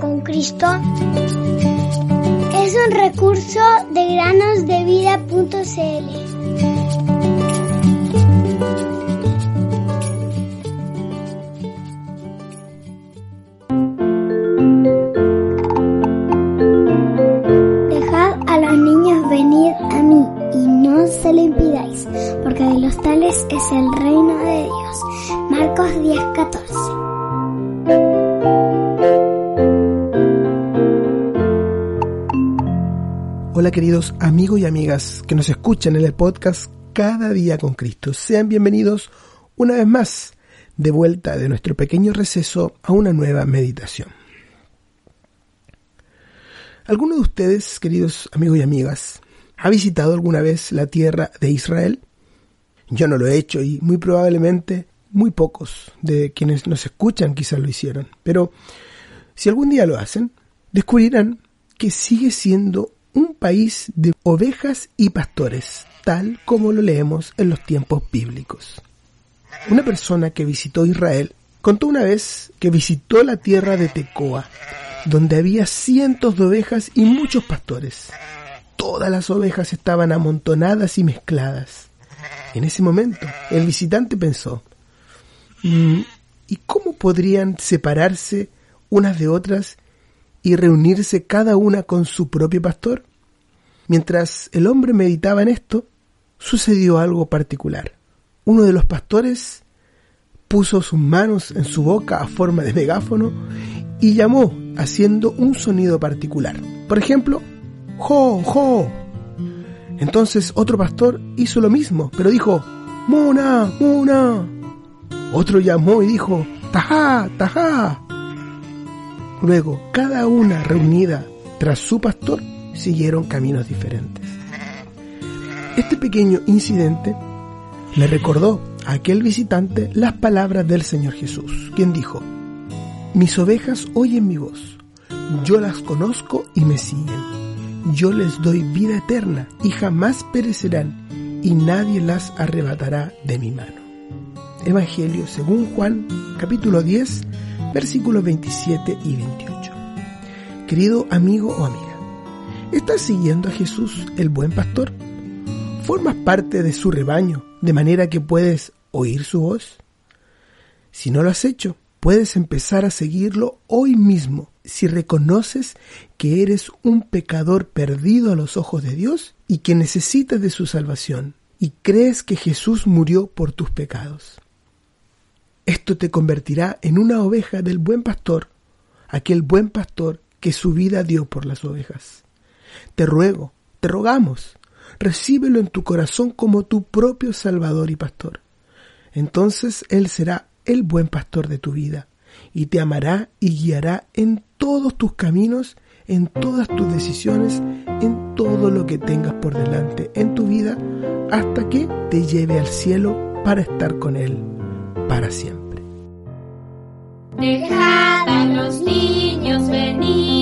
con Cristo es un recurso de granosdevida.cl. Dejad a los niños venir a mí y no se lo impidáis, porque de los tales es el reino de Dios. Marcos 10:14 Hola queridos amigos y amigas que nos escuchan en el podcast Cada día con Cristo. Sean bienvenidos una vez más de vuelta de nuestro pequeño receso a una nueva meditación. ¿Alguno de ustedes, queridos amigos y amigas, ha visitado alguna vez la tierra de Israel? Yo no lo he hecho y muy probablemente muy pocos de quienes nos escuchan quizás lo hicieron. Pero si algún día lo hacen, descubrirán que sigue siendo un país de ovejas y pastores, tal como lo leemos en los tiempos bíblicos. Una persona que visitó Israel contó una vez que visitó la tierra de Tecoa, donde había cientos de ovejas y muchos pastores. Todas las ovejas estaban amontonadas y mezcladas. En ese momento, el visitante pensó, mm, ¿y cómo podrían separarse unas de otras y reunirse cada una con su propio pastor? Mientras el hombre meditaba en esto, sucedió algo particular. Uno de los pastores puso sus manos en su boca a forma de megáfono y llamó haciendo un sonido particular. Por ejemplo, ¡Jo, jo! Entonces otro pastor hizo lo mismo, pero dijo, ¡Muna, muna! Otro llamó y dijo, ¡Tajá, tajá! Luego, cada una reunida tras su pastor, siguieron caminos diferentes. Este pequeño incidente le recordó a aquel visitante las palabras del Señor Jesús, quien dijo, Mis ovejas oyen mi voz, yo las conozco y me siguen. Yo les doy vida eterna y jamás perecerán y nadie las arrebatará de mi mano. Evangelio según Juan capítulo 10 versículos 27 y 28. Querido amigo o amiga, ¿estás siguiendo a Jesús el buen pastor? ¿Formas parte de su rebaño de manera que puedes oír su voz? Si no lo has hecho, puedes empezar a seguirlo hoy mismo si reconoces que eres un pecador perdido a los ojos de Dios y que necesitas de su salvación y crees que Jesús murió por tus pecados. Esto te convertirá en una oveja del buen pastor, aquel buen pastor que su vida dio por las ovejas. Te ruego, te rogamos, recíbelo en tu corazón como tu propio Salvador y Pastor. Entonces Él será el buen pastor de tu vida y te amará y guiará en todos tus caminos, en todas tus decisiones, en todo lo que tengas por delante en tu vida, hasta que te lleve al cielo para estar con Él para siempre. Dejad a los niños venir.